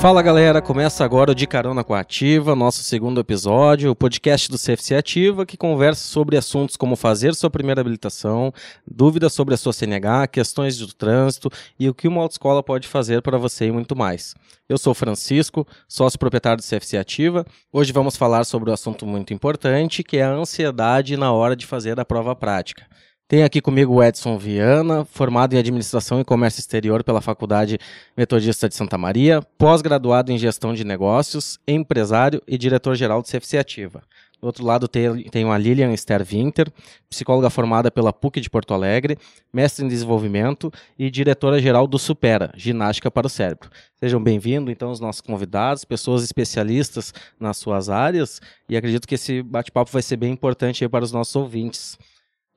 Fala galera, começa agora o De Carona com a Ativa, nosso segundo episódio, o podcast do CFC Ativa, que conversa sobre assuntos como fazer sua primeira habilitação, dúvidas sobre a sua CNH, questões do trânsito e o que uma autoescola pode fazer para você e muito mais. Eu sou Francisco, sócio proprietário do CFC Ativa. Hoje vamos falar sobre um assunto muito importante, que é a ansiedade na hora de fazer a prova prática. Tem aqui comigo o Edson Viana, formado em Administração e Comércio Exterior pela Faculdade Metodista de Santa Maria, pós-graduado em Gestão de Negócios, empresário e diretor-geral do CFC Ativa. Do outro lado tem, a Lilian Esther Winter, psicóloga formada pela PUC de Porto Alegre, mestre em desenvolvimento e diretora-geral do Supera, Ginástica para o Cérebro. Sejam bem-vindos, então, os nossos convidados, pessoas especialistas nas suas áreas, e acredito que esse bate-papo vai ser bem importante para os nossos ouvintes.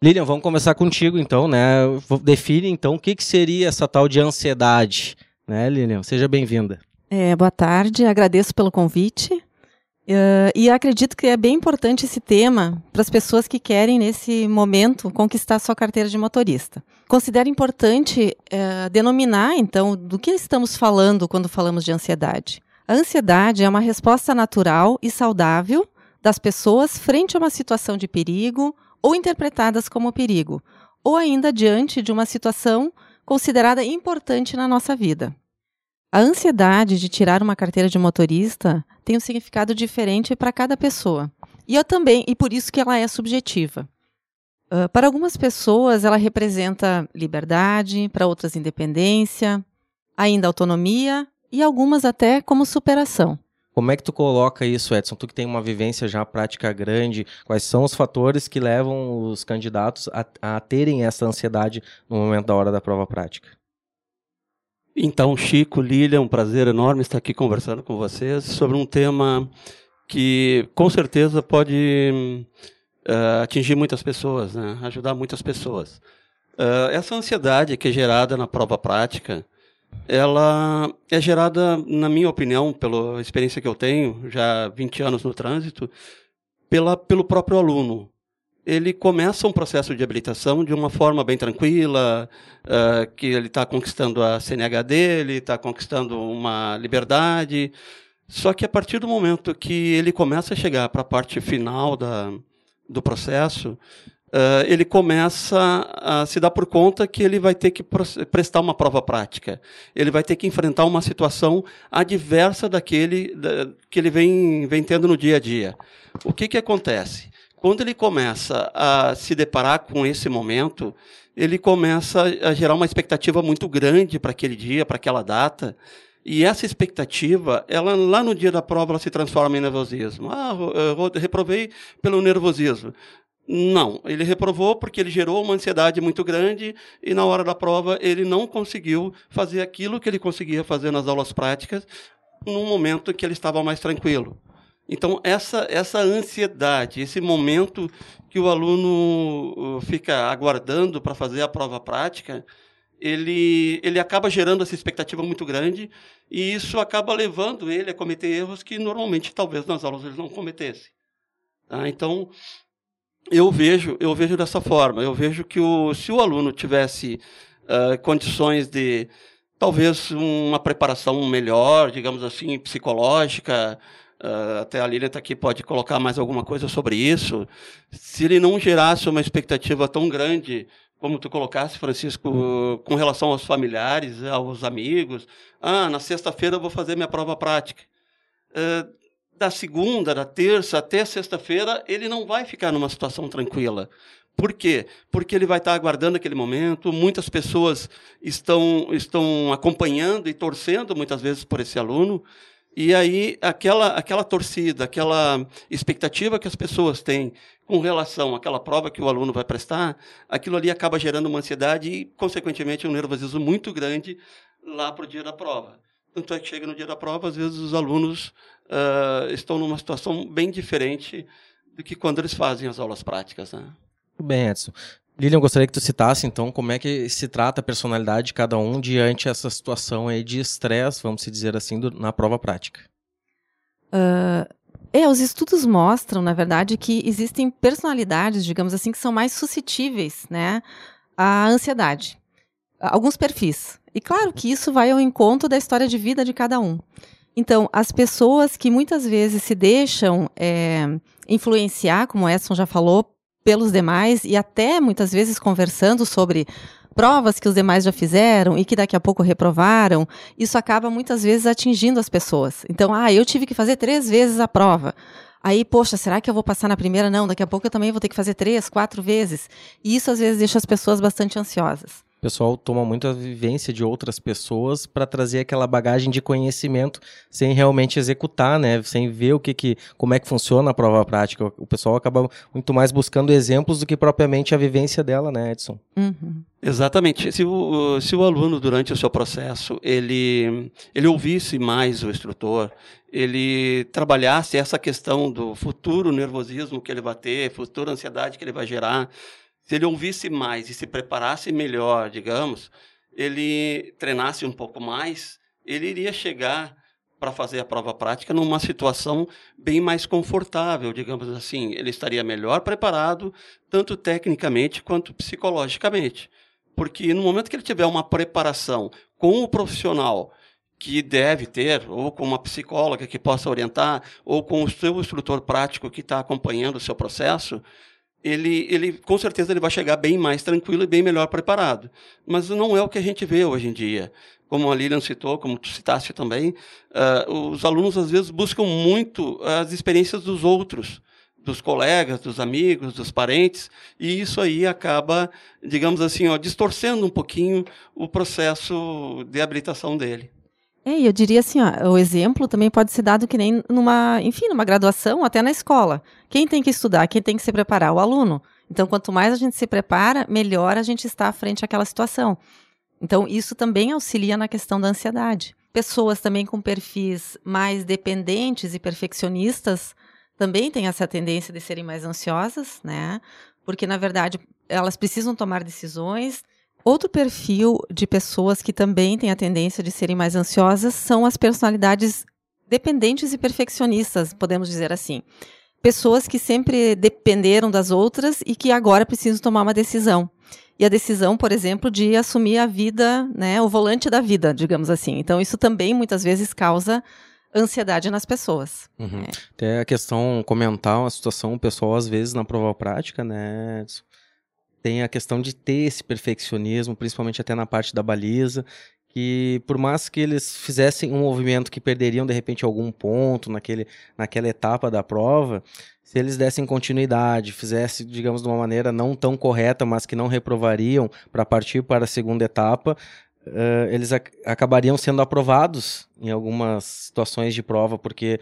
Lilian, vamos começar contigo então, né? Define então o que, que seria essa tal de ansiedade, né, Lilian? Seja bem-vinda. É, boa tarde, agradeço pelo convite. Uh, e acredito que é bem importante esse tema para as pessoas que querem, nesse momento, conquistar sua carteira de motorista. Considero importante uh, denominar, então, do que estamos falando quando falamos de ansiedade. A ansiedade é uma resposta natural e saudável das pessoas frente a uma situação de perigo ou interpretadas como perigo, ou ainda diante de uma situação considerada importante na nossa vida. A ansiedade de tirar uma carteira de motorista tem um significado diferente para cada pessoa. E eu também, e por isso que ela é subjetiva. Uh, para algumas pessoas, ela representa liberdade, para outras, independência, ainda autonomia e algumas até como superação. Como é que tu coloca isso, Edson? Tu que tem uma vivência já prática grande, quais são os fatores que levam os candidatos a, a terem essa ansiedade no momento da hora da prova prática? Então, Chico, Lília, um prazer enorme estar aqui conversando com vocês sobre um tema que com certeza pode uh, atingir muitas pessoas, né? ajudar muitas pessoas. Uh, essa ansiedade que é gerada na prova prática, ela é gerada, na minha opinião, pela experiência que eu tenho, já 20 anos no trânsito, pela, pelo próprio aluno. Ele começa um processo de habilitação de uma forma bem tranquila, uh, que ele está conquistando a CNH dele, está conquistando uma liberdade. Só que a partir do momento que ele começa a chegar para a parte final da, do processo, uh, ele começa a se dar por conta que ele vai ter que prestar uma prova prática. Ele vai ter que enfrentar uma situação adversa daquele da, que ele vem, vem tendo no dia a dia. O que, que acontece? Quando ele começa a se deparar com esse momento, ele começa a gerar uma expectativa muito grande para aquele dia, para aquela data. E essa expectativa, ela lá no dia da prova, ela se transforma em nervosismo. Ah, eu reprovei pelo nervosismo. Não, ele reprovou porque ele gerou uma ansiedade muito grande e na hora da prova ele não conseguiu fazer aquilo que ele conseguia fazer nas aulas práticas num momento que ele estava mais tranquilo. Então essa essa ansiedade, esse momento que o aluno uh, fica aguardando para fazer a prova prática, ele ele acaba gerando essa expectativa muito grande e isso acaba levando ele a cometer erros que normalmente talvez nas aulas ele não cometesse. Tá? Então eu vejo, eu vejo dessa forma. Eu vejo que o, se o aluno tivesse uh, condições de talvez uma preparação melhor, digamos assim, psicológica, uh, até a Lilian está aqui, pode colocar mais alguma coisa sobre isso. Se ele não gerasse uma expectativa tão grande, como tu colocaste, Francisco, com relação aos familiares, aos amigos, ah, na sexta-feira eu vou fazer minha prova prática. Uh, da segunda, da terça até sexta-feira, ele não vai ficar numa situação tranquila. Por quê? Porque ele vai estar aguardando aquele momento, muitas pessoas estão, estão acompanhando e torcendo muitas vezes por esse aluno, e aí aquela, aquela torcida, aquela expectativa que as pessoas têm com relação àquela prova que o aluno vai prestar, aquilo ali acaba gerando uma ansiedade e, consequentemente, um nervosismo muito grande lá para o dia da prova. Tanto é que chega no dia da prova, às vezes os alunos uh, estão numa situação bem diferente do que quando eles fazem as aulas práticas. Né? Muito bem, Edson. Lilian, gostaria que tu citasse, então, como é que se trata a personalidade de cada um diante essa situação aí de estresse, vamos dizer assim, do, na prova prática. Uh, é, os estudos mostram, na verdade, que existem personalidades, digamos assim, que são mais suscetíveis né, à ansiedade. Alguns perfis. E claro que isso vai ao encontro da história de vida de cada um. Então, as pessoas que muitas vezes se deixam é, influenciar, como o Edson já falou, pelos demais e até muitas vezes conversando sobre provas que os demais já fizeram e que daqui a pouco reprovaram, isso acaba muitas vezes atingindo as pessoas. Então, ah, eu tive que fazer três vezes a prova. Aí, poxa, será que eu vou passar na primeira? Não, daqui a pouco eu também vou ter que fazer três, quatro vezes. E isso às vezes deixa as pessoas bastante ansiosas pessoal toma muita vivência de outras pessoas para trazer aquela bagagem de conhecimento sem realmente executar, né? Sem ver o que, que como é que funciona a prova prática. O pessoal acaba muito mais buscando exemplos do que propriamente a vivência dela, né, Edson? Uhum. Exatamente. Se o, se o aluno, durante o seu processo, ele, ele ouvisse mais o instrutor, ele trabalhasse essa questão do futuro nervosismo que ele vai ter, futura ansiedade que ele vai gerar, se ele ouvisse mais e se preparasse melhor, digamos, ele treinasse um pouco mais, ele iria chegar para fazer a prova prática numa situação bem mais confortável, digamos assim. Ele estaria melhor preparado, tanto tecnicamente quanto psicologicamente. Porque no momento que ele tiver uma preparação com o profissional que deve ter, ou com uma psicóloga que possa orientar, ou com o seu instrutor prático que está acompanhando o seu processo, ele, ele com certeza ele vai chegar bem mais tranquilo e bem melhor preparado. Mas não é o que a gente vê hoje em dia. Como a Lilian citou, como tu citaste também, uh, os alunos às vezes buscam muito as experiências dos outros, dos colegas, dos amigos, dos parentes, e isso aí acaba, digamos assim, ó, distorcendo um pouquinho o processo de habilitação dele. É, eu diria assim, ó, o exemplo também pode ser dado que nem numa, enfim, numa graduação, até na escola. Quem tem que estudar, quem tem que se preparar? O aluno. Então, quanto mais a gente se prepara, melhor a gente está frente àquela situação. Então, isso também auxilia na questão da ansiedade. Pessoas também com perfis mais dependentes e perfeccionistas também têm essa tendência de serem mais ansiosas, né? Porque, na verdade, elas precisam tomar decisões, Outro perfil de pessoas que também têm a tendência de serem mais ansiosas são as personalidades dependentes e perfeccionistas, podemos dizer assim. Pessoas que sempre dependeram das outras e que agora precisam tomar uma decisão. E a decisão, por exemplo, de assumir a vida, né, o volante da vida, digamos assim. Então, isso também muitas vezes causa ansiedade nas pessoas. Uhum. É. Até a questão, comentar uma situação, o pessoal às vezes na prova prática, né, tem a questão de ter esse perfeccionismo, principalmente até na parte da baliza, que por mais que eles fizessem um movimento que perderiam de repente algum ponto naquele, naquela etapa da prova, se eles dessem continuidade, fizessem, digamos, de uma maneira não tão correta, mas que não reprovariam para partir para a segunda etapa, uh, eles ac acabariam sendo aprovados em algumas situações de prova, porque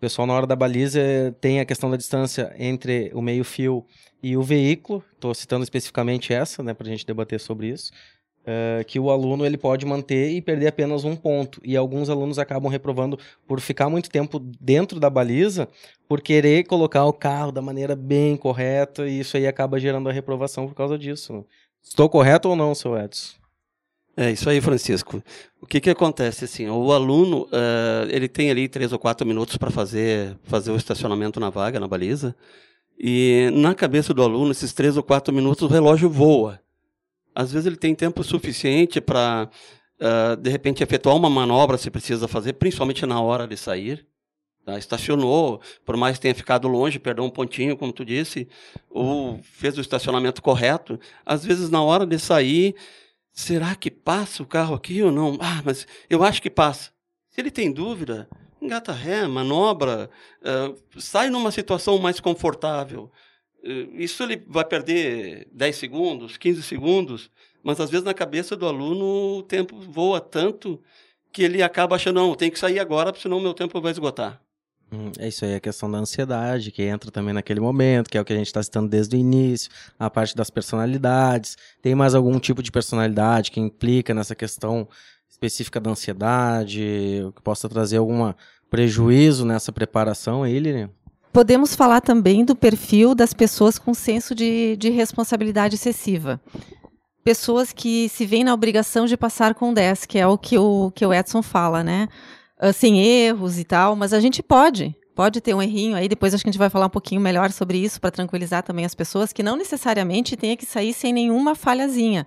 pessoal na hora da baliza tem a questão da distância entre o meio-fio e o veículo, estou citando especificamente essa, né, para a gente debater sobre isso, uh, que o aluno ele pode manter e perder apenas um ponto. E alguns alunos acabam reprovando por ficar muito tempo dentro da baliza, por querer colocar o carro da maneira bem correta, e isso aí acaba gerando a reprovação por causa disso. Estou correto ou não, seu Edson? É isso aí, Francisco. O que, que acontece assim? O aluno uh, ele tem ali três ou quatro minutos para fazer fazer o estacionamento na vaga, na baliza. E na cabeça do aluno, esses três ou quatro minutos, o relógio voa. Às vezes ele tem tempo suficiente para, uh, de repente, efetuar uma manobra se precisa fazer, principalmente na hora de sair. Tá? Estacionou, por mais que tenha ficado longe, perdeu um pontinho, como tu disse, ou fez o estacionamento correto. Às vezes, na hora de sair, será que passa o carro aqui ou não? Ah, mas eu acho que passa. Se ele tem dúvida, engata ré, manobra, uh, sai numa situação mais confortável. Uh, isso ele vai perder 10 segundos, 15 segundos, mas às vezes na cabeça do aluno o tempo voa tanto que ele acaba achando, não, tem que sair agora, senão meu tempo vai esgotar. Hum, é isso aí, a questão da ansiedade, que entra também naquele momento, que é o que a gente está citando desde o início, a parte das personalidades. Tem mais algum tipo de personalidade que implica nessa questão específica da ansiedade, que possa trazer algum prejuízo nessa preparação aí, Lilian? Podemos falar também do perfil das pessoas com senso de, de responsabilidade excessiva. Pessoas que se veem na obrigação de passar com 10, que é o que o, que o Edson fala, né? Uh, sem erros e tal, mas a gente pode, pode ter um errinho aí, depois acho que a gente vai falar um pouquinho melhor sobre isso para tranquilizar também as pessoas, que não necessariamente tenha que sair sem nenhuma falhazinha.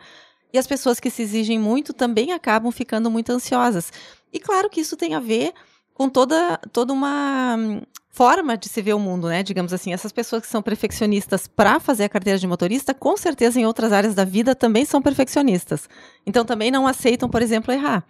E as pessoas que se exigem muito também acabam ficando muito ansiosas. E claro que isso tem a ver com toda, toda uma hum, forma de se ver o mundo, né? Digamos assim, essas pessoas que são perfeccionistas para fazer a carteira de motorista, com certeza em outras áreas da vida também são perfeccionistas. Então também não aceitam, por exemplo, errar.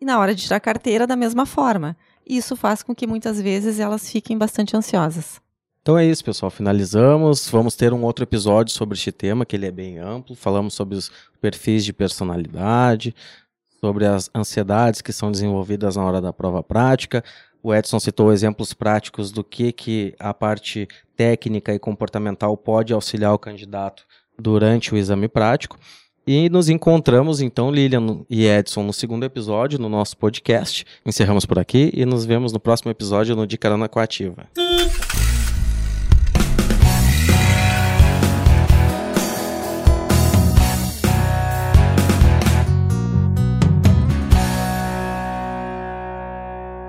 E na hora de tirar carteira, da mesma forma. Isso faz com que muitas vezes elas fiquem bastante ansiosas. Então é isso, pessoal. Finalizamos. Vamos ter um outro episódio sobre este tema, que ele é bem amplo. Falamos sobre os perfis de personalidade, sobre as ansiedades que são desenvolvidas na hora da prova prática. O Edson citou exemplos práticos do que, que a parte técnica e comportamental pode auxiliar o candidato durante o exame prático. E nos encontramos, então, Lilian e Edson, no segundo episódio no nosso podcast. Encerramos por aqui e nos vemos no próximo episódio no De Carona Coativa.